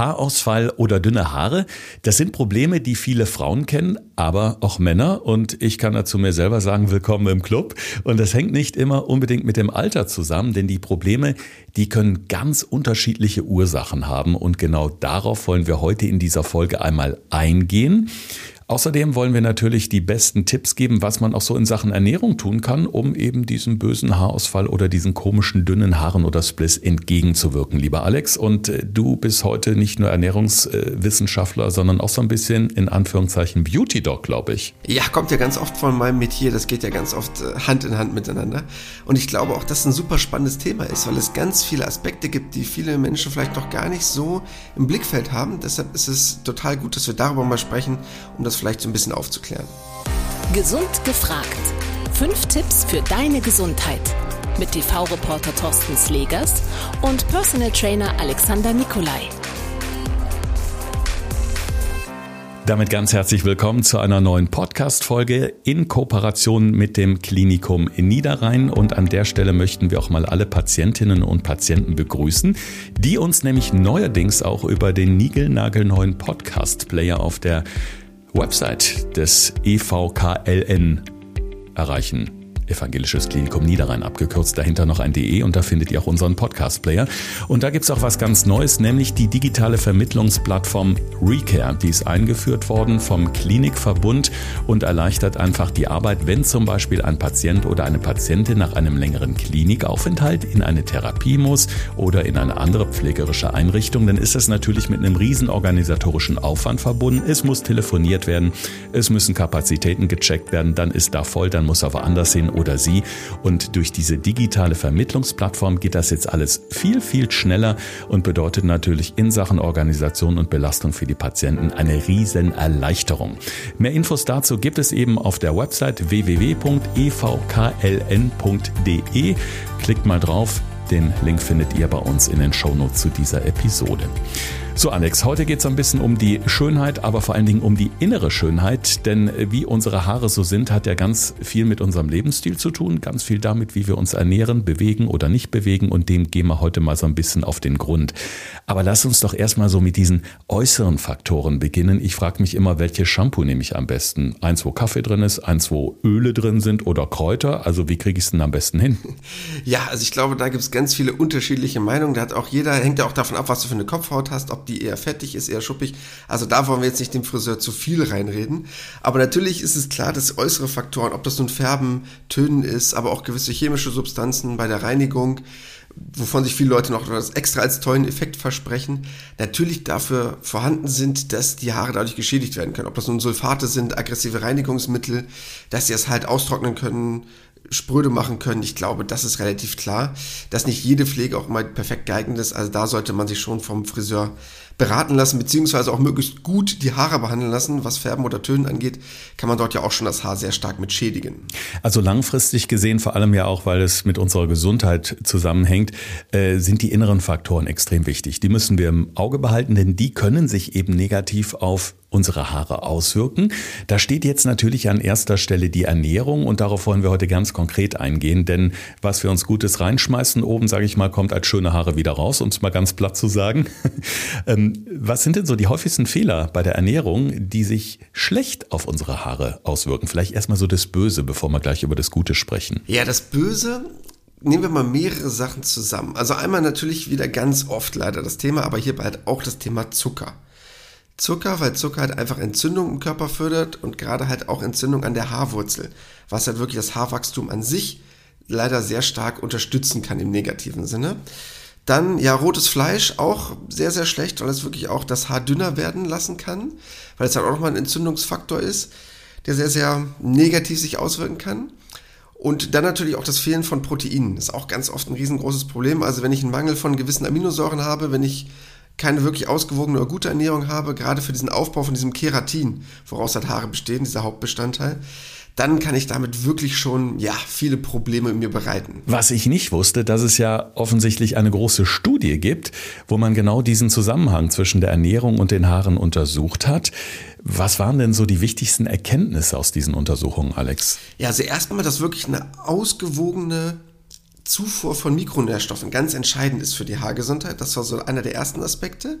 Haarausfall oder dünne Haare, das sind Probleme, die viele Frauen kennen, aber auch Männer. Und ich kann dazu mir selber sagen, willkommen im Club. Und das hängt nicht immer unbedingt mit dem Alter zusammen, denn die Probleme, die können ganz unterschiedliche Ursachen haben. Und genau darauf wollen wir heute in dieser Folge einmal eingehen. Außerdem wollen wir natürlich die besten Tipps geben, was man auch so in Sachen Ernährung tun kann, um eben diesem bösen Haarausfall oder diesen komischen dünnen Haaren oder Spliss entgegenzuwirken, lieber Alex. Und äh, du bist heute nicht nur Ernährungswissenschaftler, sondern auch so ein bisschen in Anführungszeichen Beauty Dog, glaube ich. Ja, kommt ja ganz oft von meinem Metier. Das geht ja ganz oft äh, Hand in Hand miteinander. Und ich glaube auch, dass es ein super spannendes Thema ist, weil es ganz viele Aspekte gibt, die viele Menschen vielleicht noch gar nicht so im Blickfeld haben. Deshalb ist es total gut, dass wir darüber mal sprechen, um das vielleicht so ein bisschen aufzuklären. Gesund gefragt. Fünf Tipps für deine Gesundheit. Mit TV-Reporter Thorsten Slegers und Personal Trainer Alexander Nikolai. Damit ganz herzlich willkommen zu einer neuen Podcast-Folge in Kooperation mit dem Klinikum in Niederrhein. Und an der Stelle möchten wir auch mal alle Patientinnen und Patienten begrüßen, die uns nämlich neuerdings auch über den niegelnagelneuen Podcast-Player auf der Website des EVKLN erreichen. Evangelisches Klinikum Niederrhein abgekürzt, dahinter noch ein DE und da findet ihr auch unseren Podcast-Player. Und da gibt's auch was ganz Neues, nämlich die digitale Vermittlungsplattform Recare. Die ist eingeführt worden vom Klinikverbund und erleichtert einfach die Arbeit, wenn zum Beispiel ein Patient oder eine Patientin nach einem längeren Klinikaufenthalt in eine Therapie muss oder in eine andere pflegerische Einrichtung, dann ist das natürlich mit einem riesen organisatorischen Aufwand verbunden. Es muss telefoniert werden, es müssen Kapazitäten gecheckt werden, dann ist da voll, dann muss er woanders hin oder sie. Und durch diese digitale Vermittlungsplattform geht das jetzt alles viel, viel schneller und bedeutet natürlich in Sachen Organisation und Belastung für die Patienten eine riesen Erleichterung. Mehr Infos dazu gibt es eben auf der Website www.evkln.de. Klickt mal drauf. Den Link findet ihr bei uns in den Shownotes zu dieser Episode. So, Alex, heute geht es ein bisschen um die Schönheit, aber vor allen Dingen um die innere Schönheit. Denn äh, wie unsere Haare so sind, hat ja ganz viel mit unserem Lebensstil zu tun, ganz viel damit, wie wir uns ernähren, bewegen oder nicht bewegen. Und dem gehen wir heute mal so ein bisschen auf den Grund. Aber lass uns doch erstmal so mit diesen äußeren Faktoren beginnen. Ich frage mich immer, welches Shampoo nehme ich am besten? Eins, wo Kaffee drin ist, eins, wo Öle drin sind oder Kräuter. Also wie kriege ich es denn am besten hin? Ja, also ich glaube, da gibt es ganz viele unterschiedliche Meinungen. Da hat auch jeder, hängt ja auch davon ab, was du für eine Kopfhaut hast, ob die eher fettig ist, eher schuppig. Also da wollen wir jetzt nicht dem Friseur zu viel reinreden. Aber natürlich ist es klar, dass äußere Faktoren, ob das nun Färben, Tönen ist, aber auch gewisse chemische Substanzen bei der Reinigung, wovon sich viele Leute noch das extra als tollen Effekt versprechen, natürlich dafür vorhanden sind, dass die Haare dadurch geschädigt werden können. Ob das nun Sulfate sind, aggressive Reinigungsmittel, dass sie es halt austrocknen können, spröde machen können. Ich glaube, das ist relativ klar, dass nicht jede Pflege auch mal perfekt geeignet ist. Also da sollte man sich schon vom Friseur beraten lassen, beziehungsweise auch möglichst gut die Haare behandeln lassen. Was Färben oder Tönen angeht, kann man dort ja auch schon das Haar sehr stark mit schädigen. Also langfristig gesehen, vor allem ja auch, weil es mit unserer Gesundheit zusammenhängt, äh, sind die inneren Faktoren extrem wichtig. Die müssen wir im Auge behalten, denn die können sich eben negativ auf unsere Haare auswirken. Da steht jetzt natürlich an erster Stelle die Ernährung und darauf wollen wir heute ganz konkret eingehen, denn was wir uns Gutes reinschmeißen, oben, sage ich mal, kommt als schöne Haare wieder raus, um es mal ganz platt zu sagen. Was sind denn so die häufigsten Fehler bei der Ernährung, die sich schlecht auf unsere Haare auswirken? Vielleicht erstmal so das Böse, bevor wir gleich über das Gute sprechen. Ja, das Böse nehmen wir mal mehrere Sachen zusammen. Also einmal natürlich wieder ganz oft leider das Thema, aber hierbei halt auch das Thema Zucker. Zucker, weil Zucker halt einfach Entzündung im Körper fördert und gerade halt auch Entzündung an der Haarwurzel, was halt wirklich das Haarwachstum an sich leider sehr stark unterstützen kann im negativen Sinne. Dann, ja, rotes Fleisch auch sehr, sehr schlecht, weil es wirklich auch das Haar dünner werden lassen kann, weil es halt auch nochmal ein Entzündungsfaktor ist, der sehr, sehr negativ sich auswirken kann. Und dann natürlich auch das Fehlen von Proteinen. Das ist auch ganz oft ein riesengroßes Problem. Also wenn ich einen Mangel von gewissen Aminosäuren habe, wenn ich keine wirklich ausgewogene oder gute Ernährung habe, gerade für diesen Aufbau von diesem Keratin, woraus halt Haare bestehen, dieser Hauptbestandteil, dann kann ich damit wirklich schon ja viele Probleme mir bereiten. Was ich nicht wusste, dass es ja offensichtlich eine große Studie gibt, wo man genau diesen Zusammenhang zwischen der Ernährung und den Haaren untersucht hat. Was waren denn so die wichtigsten Erkenntnisse aus diesen Untersuchungen, Alex? Ja, also erstmal, dass wirklich eine ausgewogene Zufuhr von Mikronährstoffen ganz entscheidend ist für die Haargesundheit. Das war so einer der ersten Aspekte.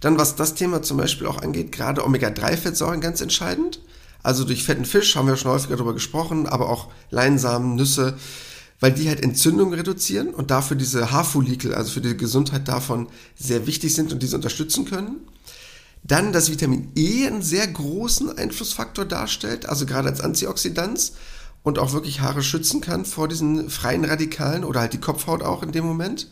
Dann, was das Thema zum Beispiel auch angeht, gerade Omega-3-Fettsäuren ganz entscheidend. Also durch fetten Fisch haben wir schon häufiger darüber gesprochen, aber auch Leinsamen, Nüsse, weil die halt Entzündungen reduzieren und dafür diese Haarfollikel, also für die Gesundheit davon sehr wichtig sind und diese unterstützen können. Dann, dass Vitamin E einen sehr großen Einflussfaktor darstellt, also gerade als Antioxidant und auch wirklich Haare schützen kann vor diesen freien Radikalen oder halt die Kopfhaut auch in dem Moment.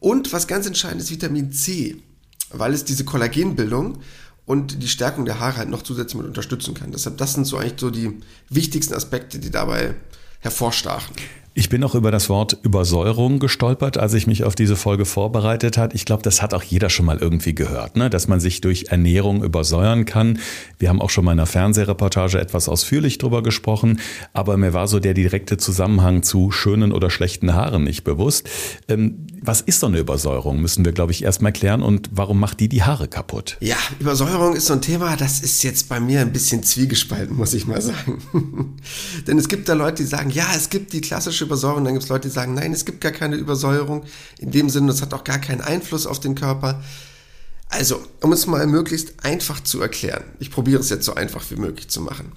Und was ganz entscheidend ist, Vitamin C, weil es diese Kollagenbildung und die Stärkung der Haare halt noch zusätzlich mit unterstützen kann. Deshalb, das sind so eigentlich so die wichtigsten Aspekte, die dabei hervorstachen. Ich bin auch über das Wort Übersäuerung gestolpert, als ich mich auf diese Folge vorbereitet hat. Ich glaube, das hat auch jeder schon mal irgendwie gehört, ne? dass man sich durch Ernährung übersäuern kann. Wir haben auch schon mal in einer Fernsehreportage etwas ausführlich drüber gesprochen, aber mir war so der direkte Zusammenhang zu schönen oder schlechten Haaren nicht bewusst. Ähm, was ist so eine Übersäuerung, müssen wir, glaube ich, erstmal klären und warum macht die die Haare kaputt? Ja, Übersäuerung ist so ein Thema, das ist jetzt bei mir ein bisschen zwiegespalten, muss ich mal sagen. Denn es gibt da Leute, die sagen, ja, es gibt die klassische Übersäuerung. Dann gibt es Leute, die sagen, nein, es gibt gar keine Übersäuerung. In dem Sinne, das hat auch gar keinen Einfluss auf den Körper. Also, um es mal möglichst einfach zu erklären, ich probiere es jetzt so einfach wie möglich zu machen.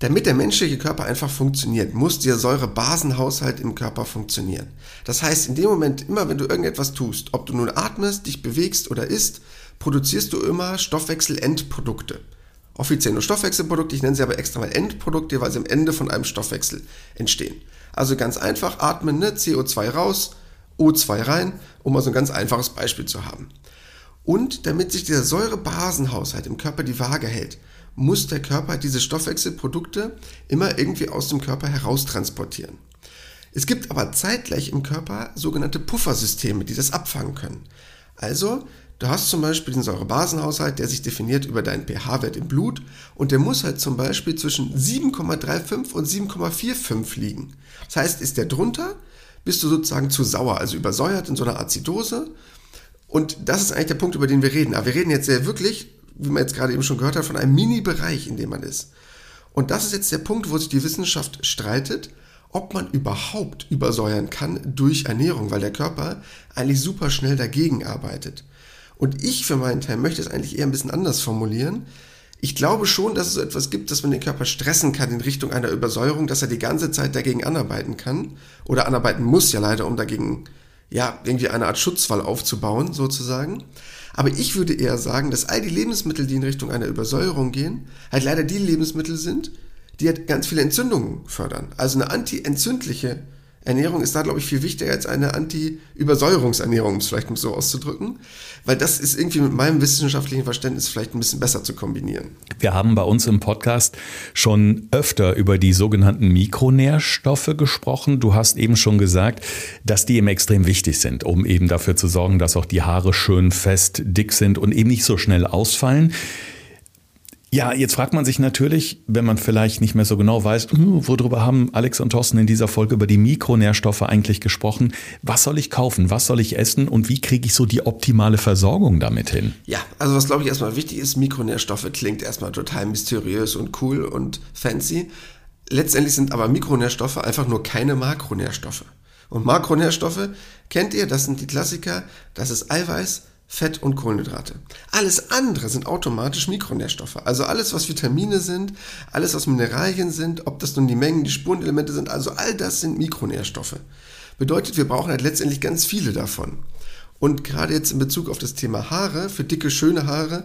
Damit der menschliche Körper einfach funktioniert, muss der Säurebasenhaushalt im Körper funktionieren. Das heißt, in dem Moment, immer wenn du irgendetwas tust, ob du nun atmest, dich bewegst oder isst, produzierst du immer Stoffwechselendprodukte offiziell nur Stoffwechselprodukte, ich nenne sie aber extra mal Endprodukte, weil sie am Ende von einem Stoffwechsel entstehen. Also ganz einfach, atmen, ne? CO2 raus, O2 rein, um mal so ein ganz einfaches Beispiel zu haben. Und damit sich dieser Säurebasenhaushalt im Körper die Waage hält, muss der Körper diese Stoffwechselprodukte immer irgendwie aus dem Körper heraustransportieren. Es gibt aber zeitgleich im Körper sogenannte Puffersysteme, die das abfangen können. Also Du hast zum Beispiel den Säurebasenhaushalt, der sich definiert über deinen pH-Wert im Blut und der muss halt zum Beispiel zwischen 7,35 und 7,45 liegen. Das heißt, ist der drunter, bist du sozusagen zu sauer, also übersäuert in so einer Azidose. Und das ist eigentlich der Punkt, über den wir reden. Aber wir reden jetzt sehr wirklich, wie man jetzt gerade eben schon gehört hat, von einem Mini-Bereich, in dem man ist. Und das ist jetzt der Punkt, wo sich die Wissenschaft streitet, ob man überhaupt übersäuern kann durch Ernährung, weil der Körper eigentlich super schnell dagegen arbeitet. Und ich für meinen Teil möchte es eigentlich eher ein bisschen anders formulieren. Ich glaube schon, dass es so etwas gibt, dass man den Körper stressen kann in Richtung einer Übersäuerung, dass er die ganze Zeit dagegen anarbeiten kann oder anarbeiten muss ja leider, um dagegen ja irgendwie eine Art Schutzwall aufzubauen sozusagen. Aber ich würde eher sagen, dass all die Lebensmittel, die in Richtung einer Übersäuerung gehen, halt leider die Lebensmittel sind, die halt ganz viele Entzündungen fördern. Also eine antientzündliche Ernährung ist da, glaube ich, viel wichtiger als eine Anti-Übersäuerungsernährung, um es vielleicht so auszudrücken, weil das ist irgendwie mit meinem wissenschaftlichen Verständnis vielleicht ein bisschen besser zu kombinieren. Wir haben bei uns im Podcast schon öfter über die sogenannten Mikronährstoffe gesprochen. Du hast eben schon gesagt, dass die eben extrem wichtig sind, um eben dafür zu sorgen, dass auch die Haare schön fest, dick sind und eben nicht so schnell ausfallen. Ja, jetzt fragt man sich natürlich, wenn man vielleicht nicht mehr so genau weiß, hm, worüber haben Alex und Thorsten in dieser Folge über die Mikronährstoffe eigentlich gesprochen? Was soll ich kaufen? Was soll ich essen? Und wie kriege ich so die optimale Versorgung damit hin? Ja, also was glaube ich erstmal wichtig ist, Mikronährstoffe klingt erstmal total mysteriös und cool und fancy. Letztendlich sind aber Mikronährstoffe einfach nur keine Makronährstoffe. Und Makronährstoffe kennt ihr, das sind die Klassiker, das ist Eiweiß, Fett und Kohlenhydrate. Alles andere sind automatisch Mikronährstoffe. Also alles, was Vitamine sind, alles, was Mineralien sind, ob das nun die Mengen, die Spurenelemente sind, also all das sind Mikronährstoffe. Bedeutet, wir brauchen halt letztendlich ganz viele davon. Und gerade jetzt in Bezug auf das Thema Haare, für dicke, schöne Haare,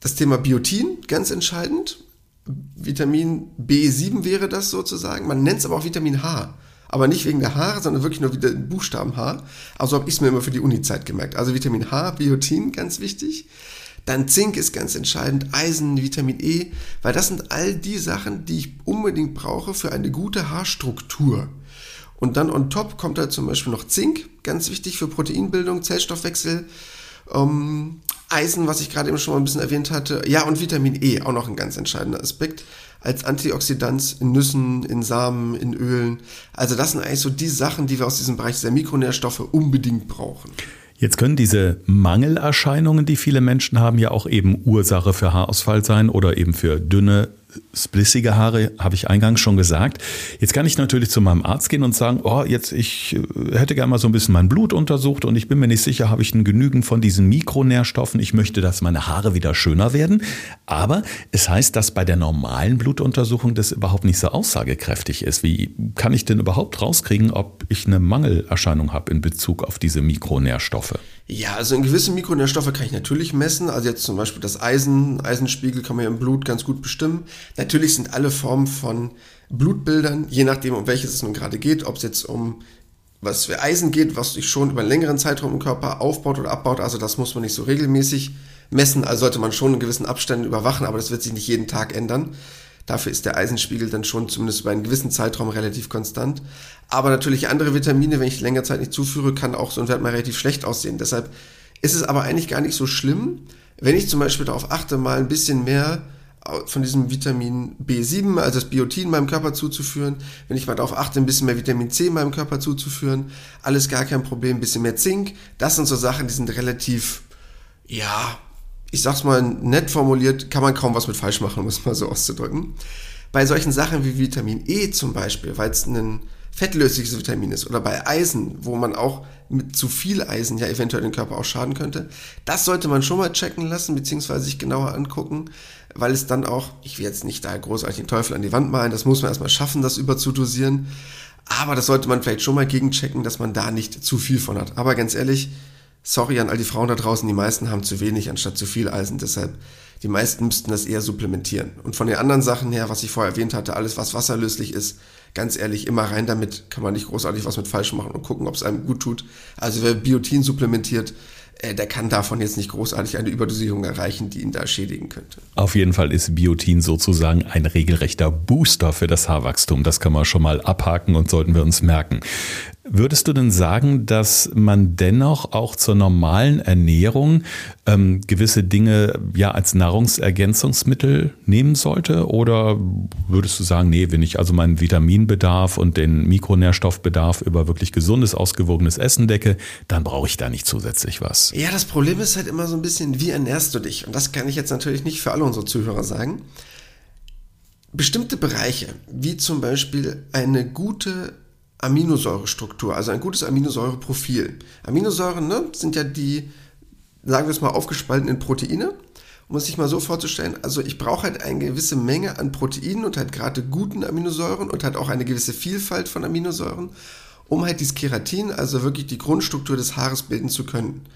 das Thema Biotin, ganz entscheidend. Vitamin B7 wäre das sozusagen. Man nennt es aber auch Vitamin H. Aber nicht wegen der Haare, sondern wirklich nur wieder Buchstaben H. Also habe ich es mir immer für die Uni-Zeit gemerkt. Also Vitamin H, Biotin, ganz wichtig. Dann Zink ist ganz entscheidend, Eisen, Vitamin E, weil das sind all die Sachen, die ich unbedingt brauche für eine gute Haarstruktur. Und dann on top kommt da zum Beispiel noch Zink, ganz wichtig für Proteinbildung, Zellstoffwechsel, ähm, Eisen, was ich gerade eben schon mal ein bisschen erwähnt hatte. Ja, und Vitamin E, auch noch ein ganz entscheidender Aspekt als Antioxidant in Nüssen, in Samen, in Ölen. Also das sind eigentlich so die Sachen, die wir aus diesem Bereich der Mikronährstoffe unbedingt brauchen. Jetzt können diese Mangelerscheinungen, die viele Menschen haben, ja auch eben Ursache für Haarausfall sein oder eben für dünne, splissige Haare, habe ich eingangs schon gesagt. Jetzt kann ich natürlich zu meinem Arzt gehen und sagen, oh, jetzt ich äh, hätte gerne mal so ein bisschen mein Blut untersucht und ich bin mir nicht sicher, habe ich ein Genügen von diesen Mikronährstoffen. Ich möchte, dass meine Haare wieder schöner werden. Aber es heißt, dass bei der normalen Blutuntersuchung das überhaupt nicht so aussagekräftig ist. Wie kann ich denn überhaupt rauskriegen, ob ich eine Mangelerscheinung habe in Bezug auf diese Mikronährstoffe? Ja, also in gewisse Mikronährstoffe kann ich natürlich messen. Also jetzt zum Beispiel das Eisen, Eisenspiegel kann man ja im Blut ganz gut bestimmen. Natürlich sind alle Formen von Blutbildern, je nachdem, um welches es nun gerade geht, ob es jetzt um was für Eisen geht, was sich schon über einen längeren Zeitraum im Körper aufbaut oder abbaut, also das muss man nicht so regelmäßig messen, also sollte man schon in gewissen Abständen überwachen, aber das wird sich nicht jeden Tag ändern. Dafür ist der Eisenspiegel dann schon zumindest über einen gewissen Zeitraum relativ konstant. Aber natürlich andere Vitamine, wenn ich längere Zeit nicht zuführe, kann auch so ein Wert mal relativ schlecht aussehen. Deshalb ist es aber eigentlich gar nicht so schlimm, wenn ich zum Beispiel darauf achte, mal ein bisschen mehr von diesem Vitamin B7, also das Biotin meinem Körper zuzuführen, wenn ich mal darauf achte, ein bisschen mehr Vitamin C meinem Körper zuzuführen, alles gar kein Problem, ein bisschen mehr Zink, das sind so Sachen, die sind relativ, ja, ich sag's mal nett formuliert, kann man kaum was mit falsch machen, um es mal so auszudrücken. Bei solchen Sachen wie Vitamin E zum Beispiel, weil es ein fettlösliches Vitamin ist, oder bei Eisen, wo man auch mit zu viel Eisen ja eventuell den Körper auch schaden könnte, das sollte man schon mal checken lassen, beziehungsweise sich genauer angucken, weil es dann auch, ich will jetzt nicht da großartig den Teufel an die Wand malen, das muss man erstmal schaffen, das überzudosieren, aber das sollte man vielleicht schon mal gegenchecken, dass man da nicht zu viel von hat. Aber ganz ehrlich, sorry an all die Frauen da draußen, die meisten haben zu wenig anstatt zu viel Eisen, deshalb die meisten müssten das eher supplementieren. Und von den anderen Sachen her, was ich vorher erwähnt hatte, alles was wasserlöslich ist, ganz ehrlich, immer rein damit, kann man nicht großartig was mit falsch machen und gucken, ob es einem gut tut. Also wer Biotin supplementiert, äh, der kann davon jetzt nicht großartig eine Überdosierung erreichen, die ihn da schädigen könnte. Auf jeden Fall ist Biotin sozusagen ein regelrechter Booster für das Haarwachstum. Das kann man schon mal abhaken und sollten wir uns merken. Würdest du denn sagen, dass man dennoch auch zur normalen Ernährung ähm, gewisse Dinge ja als Nahrungsergänzungsmittel nehmen sollte? Oder würdest du sagen, nee, wenn ich also meinen Vitaminbedarf und den Mikronährstoffbedarf über wirklich gesundes, ausgewogenes Essen decke, dann brauche ich da nicht zusätzlich was? Ja, das Problem ist halt immer so ein bisschen, wie ernährst du dich? Und das kann ich jetzt natürlich nicht für alle unsere Zuhörer sagen. Bestimmte Bereiche, wie zum Beispiel eine gute Aminosäurestruktur, also ein gutes Aminosäureprofil. Aminosäuren ne, sind ja die, sagen wir es mal, aufgespaltenen Proteine. Um es sich mal so vorzustellen, also ich brauche halt eine gewisse Menge an Proteinen und halt gerade guten Aminosäuren und halt auch eine gewisse Vielfalt von Aminosäuren, um halt dieses Keratin, also wirklich die Grundstruktur des Haares bilden zu können.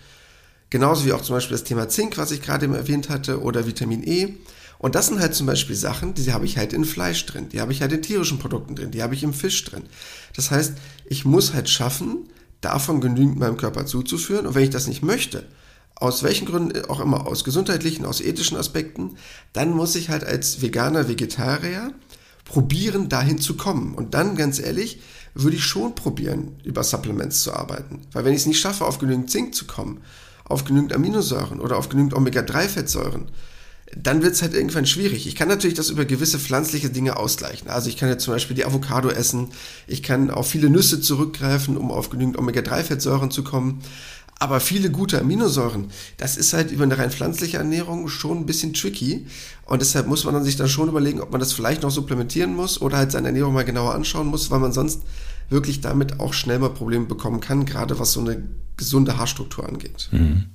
Genauso wie auch zum Beispiel das Thema Zink, was ich gerade eben erwähnt hatte, oder Vitamin E. Und das sind halt zum Beispiel Sachen, die habe ich halt in Fleisch drin, die habe ich halt in tierischen Produkten drin, die habe ich im Fisch drin. Das heißt, ich muss halt schaffen, davon genügend meinem Körper zuzuführen. Und wenn ich das nicht möchte, aus welchen Gründen auch immer, aus gesundheitlichen, aus ethischen Aspekten, dann muss ich halt als Veganer, Vegetarier probieren, dahin zu kommen. Und dann, ganz ehrlich, würde ich schon probieren, über Supplements zu arbeiten. Weil wenn ich es nicht schaffe, auf genügend Zink zu kommen, auf genügend Aminosäuren oder auf genügend Omega-3-Fettsäuren, dann wird es halt irgendwann schwierig. Ich kann natürlich das über gewisse pflanzliche Dinge ausgleichen. Also ich kann jetzt zum Beispiel die Avocado essen, ich kann auf viele Nüsse zurückgreifen, um auf genügend Omega-3-Fettsäuren zu kommen. Aber viele gute Aminosäuren, das ist halt über eine rein pflanzliche Ernährung schon ein bisschen tricky. Und deshalb muss man sich dann schon überlegen, ob man das vielleicht noch supplementieren muss oder halt seine Ernährung mal genauer anschauen muss, weil man sonst wirklich damit auch schnell mal Probleme bekommen kann, gerade was so eine gesunde Haarstruktur angeht. Mhm.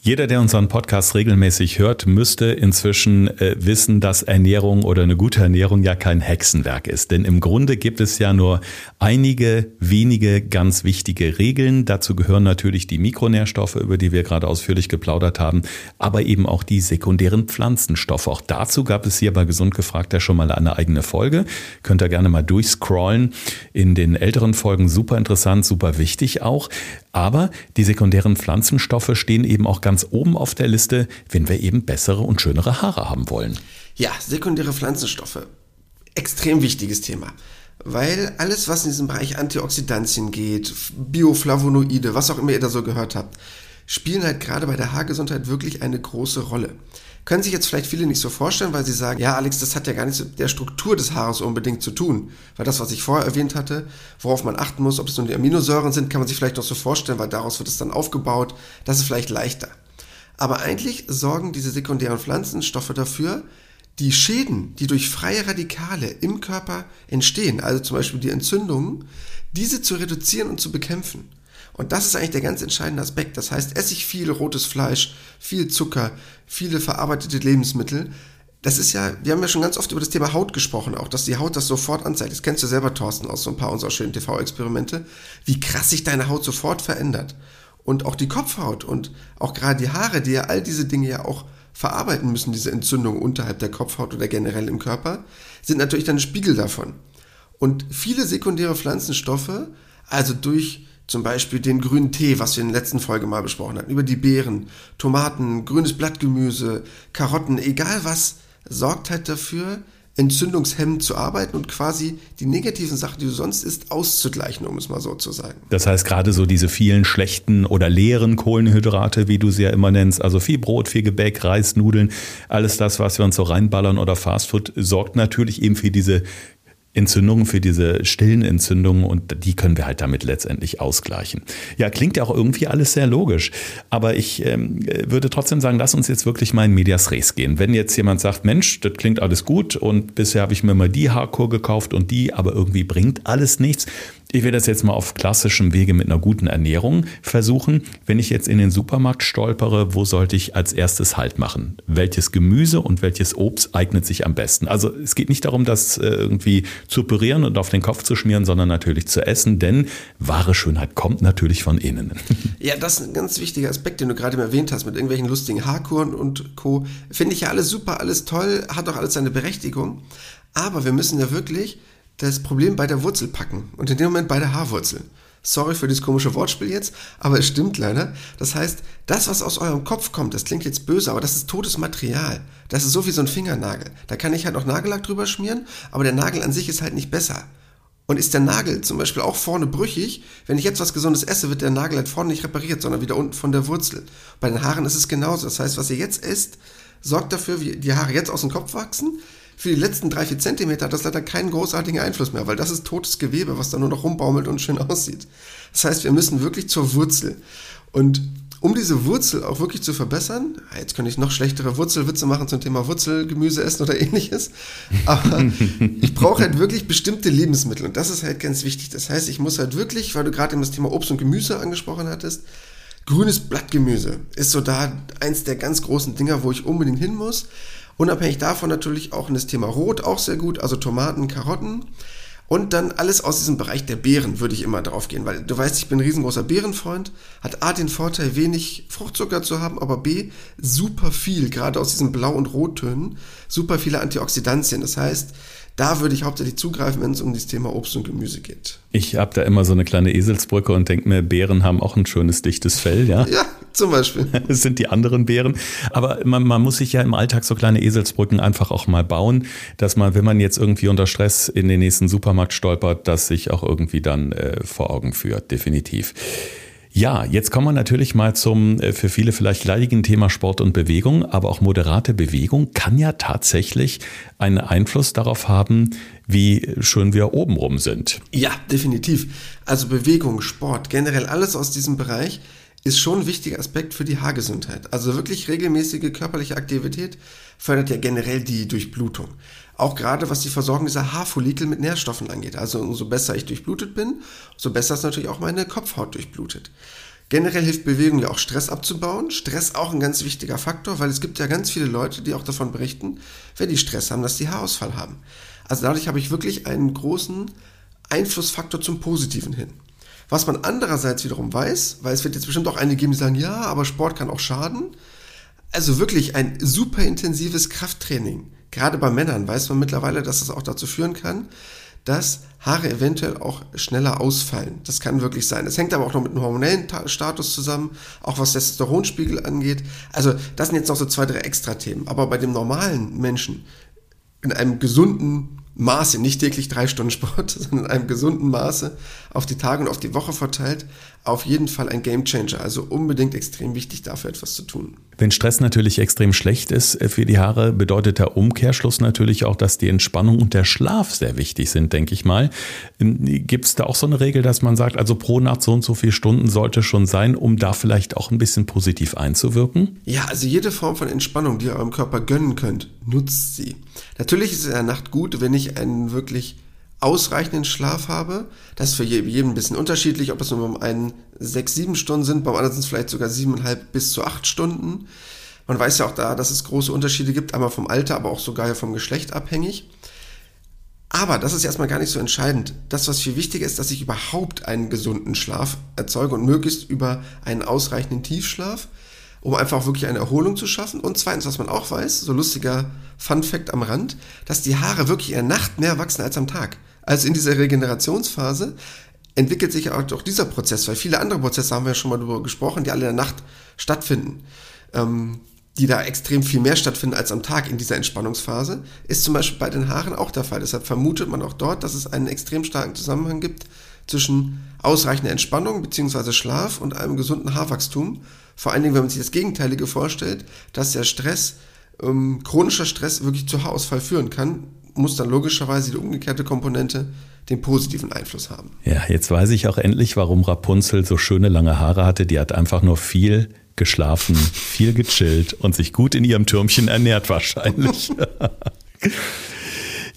Jeder, der unseren Podcast regelmäßig hört, müsste inzwischen äh, wissen, dass Ernährung oder eine gute Ernährung ja kein Hexenwerk ist. Denn im Grunde gibt es ja nur einige wenige ganz wichtige Regeln. Dazu gehören natürlich die Mikronährstoffe, über die wir gerade ausführlich geplaudert haben, aber eben auch die sekundären Pflanzenstoffe. Auch dazu gab es hier bei Gesund gefragt ja schon mal eine eigene Folge. Könnt ihr gerne mal durchscrollen. In den älteren Folgen super interessant, super wichtig auch. Aber die sekundären Pflanzenstoffe stehen eben auch ganz oben auf der Liste, wenn wir eben bessere und schönere Haare haben wollen. Ja, sekundäre Pflanzenstoffe. Extrem wichtiges Thema. Weil alles, was in diesem Bereich Antioxidantien geht, Bioflavonoide, was auch immer ihr da so gehört habt, spielen halt gerade bei der Haargesundheit wirklich eine große Rolle. Können sich jetzt vielleicht viele nicht so vorstellen, weil sie sagen, ja Alex, das hat ja gar nichts mit der Struktur des Haares unbedingt zu tun. Weil das, was ich vorher erwähnt hatte, worauf man achten muss, ob es nur die Aminosäuren sind, kann man sich vielleicht noch so vorstellen, weil daraus wird es dann aufgebaut. Das ist vielleicht leichter. Aber eigentlich sorgen diese sekundären Pflanzenstoffe dafür, die Schäden, die durch freie Radikale im Körper entstehen, also zum Beispiel die Entzündungen, diese zu reduzieren und zu bekämpfen. Und das ist eigentlich der ganz entscheidende Aspekt. Das heißt, esse ich viel rotes Fleisch, viel Zucker, viele verarbeitete Lebensmittel. Das ist ja, wir haben ja schon ganz oft über das Thema Haut gesprochen, auch, dass die Haut das sofort anzeigt. Das kennst du selber, Thorsten, aus so ein paar unserer schönen TV-Experimente, wie krass sich deine Haut sofort verändert. Und auch die Kopfhaut und auch gerade die Haare, die ja all diese Dinge ja auch verarbeiten müssen, diese Entzündungen unterhalb der Kopfhaut oder generell im Körper, sind natürlich dann ein Spiegel davon. Und viele sekundäre Pflanzenstoffe, also durch zum Beispiel den grünen Tee, was wir in der letzten Folge mal besprochen hatten, über die Beeren, Tomaten, grünes Blattgemüse, Karotten, egal was, sorgt halt dafür, entzündungshemmend zu arbeiten und quasi die negativen Sachen, die du sonst isst, auszugleichen, um es mal so zu sagen. Das heißt, gerade so diese vielen schlechten oder leeren Kohlenhydrate, wie du sie ja immer nennst, also viel Brot, viel Gebäck, Reis, Nudeln, alles das, was wir uns so reinballern oder Fastfood, sorgt natürlich eben für diese Entzündungen, für diese stillen Entzündungen und die können wir halt damit letztendlich ausgleichen. Ja, klingt ja auch irgendwie alles sehr logisch, aber ich ähm, würde trotzdem sagen, lass uns jetzt wirklich mal in Medias Res gehen. Wenn jetzt jemand sagt, Mensch, das klingt alles gut und bisher habe ich mir mal die Haarkur gekauft und die, aber irgendwie bringt alles nichts, ich will das jetzt mal auf klassischem Wege mit einer guten Ernährung versuchen. Wenn ich jetzt in den Supermarkt stolpere, wo sollte ich als erstes Halt machen? Welches Gemüse und welches Obst eignet sich am besten? Also es geht nicht darum, das äh, irgendwie zu pürieren und auf den Kopf zu schmieren, sondern natürlich zu essen, denn wahre Schönheit kommt natürlich von innen. Ja, das ist ein ganz wichtiger Aspekt, den du gerade erwähnt hast, mit irgendwelchen lustigen Haarkuren und Co. Finde ich ja alles super, alles toll, hat auch alles seine Berechtigung. Aber wir müssen ja wirklich das Problem bei der Wurzel packen und in dem Moment bei der Haarwurzel. Sorry für dieses komische Wortspiel jetzt, aber es stimmt leider. Das heißt, das, was aus eurem Kopf kommt, das klingt jetzt böse, aber das ist totes Material. Das ist so wie so ein Fingernagel. Da kann ich halt noch Nagellack drüber schmieren, aber der Nagel an sich ist halt nicht besser. Und ist der Nagel zum Beispiel auch vorne brüchig, wenn ich jetzt was Gesundes esse, wird der Nagel halt vorne nicht repariert, sondern wieder unten von der Wurzel. Bei den Haaren ist es genauso. Das heißt, was ihr jetzt esst, sorgt dafür, wie die Haare jetzt aus dem Kopf wachsen, für die letzten drei, vier Zentimeter hat das leider keinen großartigen Einfluss mehr, weil das ist totes Gewebe, was da nur noch rumbaumelt und schön aussieht. Das heißt, wir müssen wirklich zur Wurzel. Und um diese Wurzel auch wirklich zu verbessern, jetzt könnte ich noch schlechtere Wurzelwitze machen zum Thema Wurzelgemüse essen oder ähnliches, aber ich brauche halt wirklich bestimmte Lebensmittel und das ist halt ganz wichtig. Das heißt, ich muss halt wirklich, weil du gerade eben das Thema Obst und Gemüse angesprochen hattest, grünes Blattgemüse ist so da eins der ganz großen Dinger, wo ich unbedingt hin muss. Unabhängig davon natürlich auch in das Thema Rot auch sehr gut, also Tomaten, Karotten. Und dann alles aus diesem Bereich der Beeren würde ich immer drauf gehen, weil du weißt, ich bin ein riesengroßer Beerenfreund. Hat A den Vorteil, wenig Fruchtzucker zu haben, aber B, super viel, gerade aus diesen Blau- und Rottönen, super viele Antioxidantien. Das heißt, da würde ich hauptsächlich zugreifen, wenn es um das Thema Obst und Gemüse geht. Ich habe da immer so eine kleine Eselsbrücke und denke mir, Beeren haben auch ein schönes, dichtes Fell, ja? Ja, zum Beispiel. Es sind die anderen Beeren. Aber man, man muss sich ja im Alltag so kleine Eselsbrücken einfach auch mal bauen, dass man, wenn man jetzt irgendwie unter Stress in den nächsten Supermarkt stolpert, das sich auch irgendwie dann äh, vor Augen führt, definitiv. Ja, jetzt kommen wir natürlich mal zum äh, für viele vielleicht leidigen Thema Sport und Bewegung, aber auch moderate Bewegung kann ja tatsächlich einen Einfluss darauf haben, wie schön wir obenrum sind. Ja, definitiv. Also Bewegung, Sport, generell alles aus diesem Bereich ist schon ein wichtiger Aspekt für die Haargesundheit. Also wirklich regelmäßige körperliche Aktivität fördert ja generell die Durchblutung. Auch gerade was die Versorgung dieser Haarfollikel mit Nährstoffen angeht. Also umso besser ich durchblutet bin, umso besser ist natürlich auch meine Kopfhaut durchblutet. Generell hilft Bewegung ja auch Stress abzubauen. Stress auch ein ganz wichtiger Faktor, weil es gibt ja ganz viele Leute, die auch davon berichten, wenn die Stress haben, dass die Haarausfall haben. Also dadurch habe ich wirklich einen großen Einflussfaktor zum Positiven hin. Was man andererseits wiederum weiß, weil es wird jetzt bestimmt auch einige geben, die sagen, ja, aber Sport kann auch schaden. Also wirklich ein super intensives Krafttraining gerade bei Männern weiß man mittlerweile, dass es auch dazu führen kann, dass Haare eventuell auch schneller ausfallen. Das kann wirklich sein. Es hängt aber auch noch mit dem hormonellen Status zusammen, auch was Testosteronspiegel angeht. Also das sind jetzt noch so zwei, drei Extra-Themen. Aber bei dem normalen Menschen in einem gesunden Maße, nicht täglich drei Stunden Sport, sondern in einem gesunden Maße auf die Tage und auf die Woche verteilt, auf jeden Fall ein Gamechanger. Also unbedingt extrem wichtig, dafür etwas zu tun. Wenn Stress natürlich extrem schlecht ist äh, für die Haare, bedeutet der Umkehrschluss natürlich auch, dass die Entspannung und der Schlaf sehr wichtig sind, denke ich mal. Ähm, Gibt es da auch so eine Regel, dass man sagt, also pro Nacht so und so viele Stunden sollte schon sein, um da vielleicht auch ein bisschen positiv einzuwirken? Ja, also jede Form von Entspannung, die ihr eurem Körper gönnen könnt, nutzt sie. Natürlich ist es in der Nacht gut, wenn ich einen wirklich ausreichenden Schlaf habe. Das ist für jeden ein bisschen unterschiedlich, ob es nur um einen sechs, sieben Stunden sind, beim anderen sind es vielleicht sogar siebeneinhalb bis zu acht Stunden. Man weiß ja auch da, dass es große Unterschiede gibt, einmal vom Alter, aber auch sogar vom Geschlecht abhängig. Aber das ist erstmal gar nicht so entscheidend. Das, was viel wichtiger ist, dass ich überhaupt einen gesunden Schlaf erzeuge und möglichst über einen ausreichenden Tiefschlaf, um einfach wirklich eine Erholung zu schaffen. Und zweitens, was man auch weiß, so lustiger Fun Fact am Rand, dass die Haare wirklich in der Nacht mehr wachsen als am Tag. Also in dieser Regenerationsphase entwickelt sich auch dieser Prozess, weil viele andere Prozesse haben wir ja schon mal darüber gesprochen, die alle in der Nacht stattfinden, ähm, die da extrem viel mehr stattfinden als am Tag in dieser Entspannungsphase, ist zum Beispiel bei den Haaren auch der Fall. Deshalb vermutet man auch dort, dass es einen extrem starken Zusammenhang gibt zwischen ausreichender Entspannung bzw. Schlaf und einem gesunden Haarwachstum. Vor allen Dingen, wenn man sich das Gegenteilige vorstellt, dass der Stress, ähm, chronischer Stress wirklich zu Haarausfall führen kann, muss dann logischerweise die umgekehrte Komponente den positiven Einfluss haben. Ja, jetzt weiß ich auch endlich, warum Rapunzel so schöne lange Haare hatte. Die hat einfach nur viel geschlafen, viel gechillt und sich gut in ihrem Türmchen ernährt wahrscheinlich.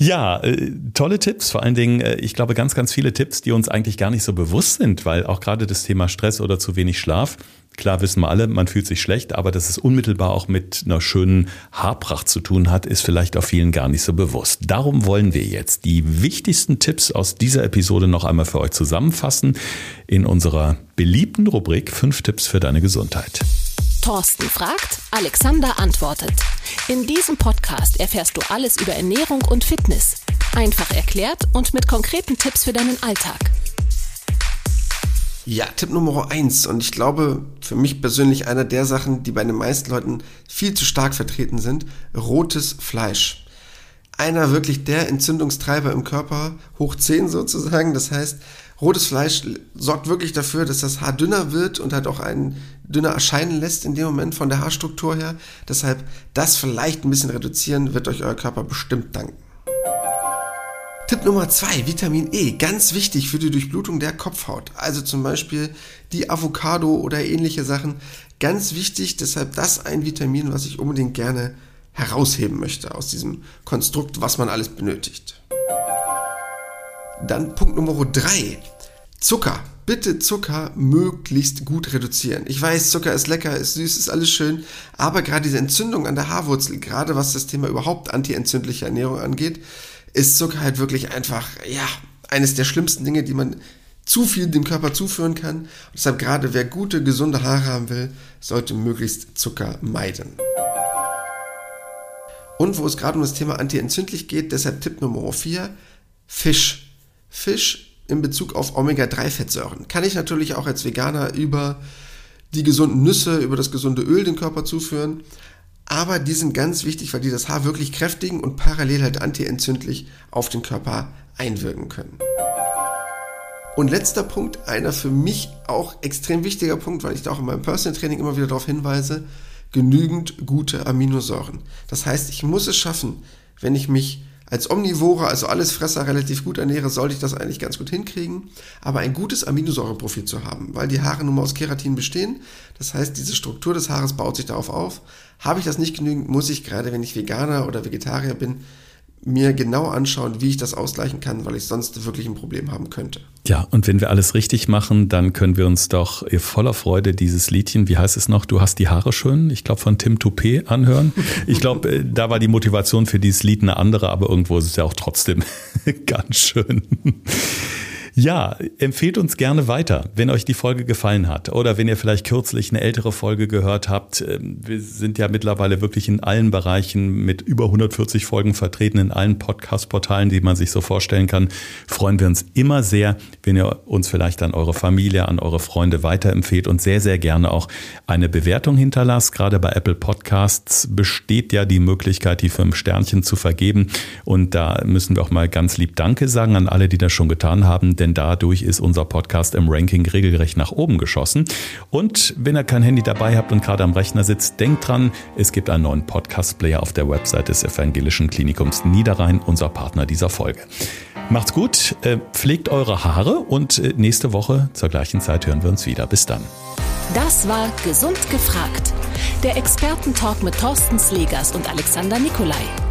Ja, äh, tolle Tipps. Vor allen Dingen, äh, ich glaube, ganz, ganz viele Tipps, die uns eigentlich gar nicht so bewusst sind, weil auch gerade das Thema Stress oder zu wenig Schlaf Klar wissen wir alle, man fühlt sich schlecht, aber dass es unmittelbar auch mit einer schönen Haarpracht zu tun hat, ist vielleicht auch vielen gar nicht so bewusst. Darum wollen wir jetzt die wichtigsten Tipps aus dieser Episode noch einmal für euch zusammenfassen in unserer beliebten Rubrik 5 Tipps für deine Gesundheit. Thorsten fragt, Alexander antwortet. In diesem Podcast erfährst du alles über Ernährung und Fitness. Einfach erklärt und mit konkreten Tipps für deinen Alltag. Ja, Tipp Nummer eins und ich glaube für mich persönlich einer der Sachen, die bei den meisten Leuten viel zu stark vertreten sind, rotes Fleisch. Einer wirklich der Entzündungstreiber im Körper, hoch 10 sozusagen. Das heißt, rotes Fleisch sorgt wirklich dafür, dass das Haar dünner wird und halt auch einen dünner erscheinen lässt in dem Moment von der Haarstruktur her. Deshalb das vielleicht ein bisschen reduzieren, wird euch euer Körper bestimmt danken. Tipp Nummer zwei, Vitamin E, ganz wichtig für die Durchblutung der Kopfhaut. Also zum Beispiel die Avocado oder ähnliche Sachen. Ganz wichtig, deshalb das ein Vitamin, was ich unbedingt gerne herausheben möchte aus diesem Konstrukt, was man alles benötigt. Dann Punkt Nummer drei, Zucker. Bitte Zucker möglichst gut reduzieren. Ich weiß, Zucker ist lecker, ist süß, ist alles schön, aber gerade diese Entzündung an der Haarwurzel, gerade was das Thema überhaupt antientzündliche Ernährung angeht, ist Zucker halt wirklich einfach, ja, eines der schlimmsten Dinge, die man zu viel dem Körper zuführen kann. Und deshalb gerade wer gute, gesunde Haare haben will, sollte möglichst Zucker meiden. Und wo es gerade um das Thema antientzündlich geht, deshalb Tipp Nummer 4, Fisch. Fisch in Bezug auf Omega-3-Fettsäuren. Kann ich natürlich auch als Veganer über die gesunden Nüsse, über das gesunde Öl den Körper zuführen aber die sind ganz wichtig, weil die das Haar wirklich kräftigen und parallel halt antientzündlich auf den Körper einwirken können. Und letzter Punkt, einer für mich auch extrem wichtiger Punkt, weil ich da auch in meinem Personal Training immer wieder darauf hinweise, genügend gute Aminosäuren. Das heißt, ich muss es schaffen, wenn ich mich als Omnivore, also alles Fresser, relativ gut ernähre, sollte ich das eigentlich ganz gut hinkriegen. Aber ein gutes Aminosäureprofil zu haben, weil die Haare nun mal aus Keratin bestehen. Das heißt, diese Struktur des Haares baut sich darauf auf. Habe ich das nicht genügend, muss ich gerade, wenn ich Veganer oder Vegetarier bin, mir genau anschauen, wie ich das ausgleichen kann, weil ich sonst wirklich ein Problem haben könnte. Ja, und wenn wir alles richtig machen, dann können wir uns doch voller Freude dieses Liedchen, wie heißt es noch, du hast die Haare schön, ich glaube von Tim Toupé anhören. Ich glaube, äh, da war die Motivation für dieses Lied eine andere, aber irgendwo ist es ja auch trotzdem ganz schön. Ja, empfehlt uns gerne weiter, wenn euch die Folge gefallen hat oder wenn ihr vielleicht kürzlich eine ältere Folge gehört habt. Ähm, wir sind ja mittlerweile wirklich in allen Bereichen mit über 140 Folgen vertreten, in allen Podcast-Portalen, die man sich so vorstellen kann. Freuen wir uns immer sehr, wenn ihr uns vielleicht an eure Familie, an eure Freunde weiterempfehlt und sehr, sehr gerne auch eine Bewertung hinterlasst. Gerade bei Apple Podcasts besteht ja die Möglichkeit, die fünf Sternchen zu vergeben. Und da müssen wir auch mal ganz lieb Danke sagen an alle, die das schon getan haben denn dadurch ist unser Podcast im Ranking regelrecht nach oben geschossen. Und wenn ihr kein Handy dabei habt und gerade am Rechner sitzt, denkt dran, es gibt einen neuen Podcast-Player auf der Website des Evangelischen Klinikums Niederrhein, unser Partner dieser Folge. Macht's gut, äh, pflegt eure Haare und äh, nächste Woche zur gleichen Zeit hören wir uns wieder. Bis dann. Das war Gesund gefragt. Der Expertentalk mit Thorsten Slegers und Alexander Nikolai.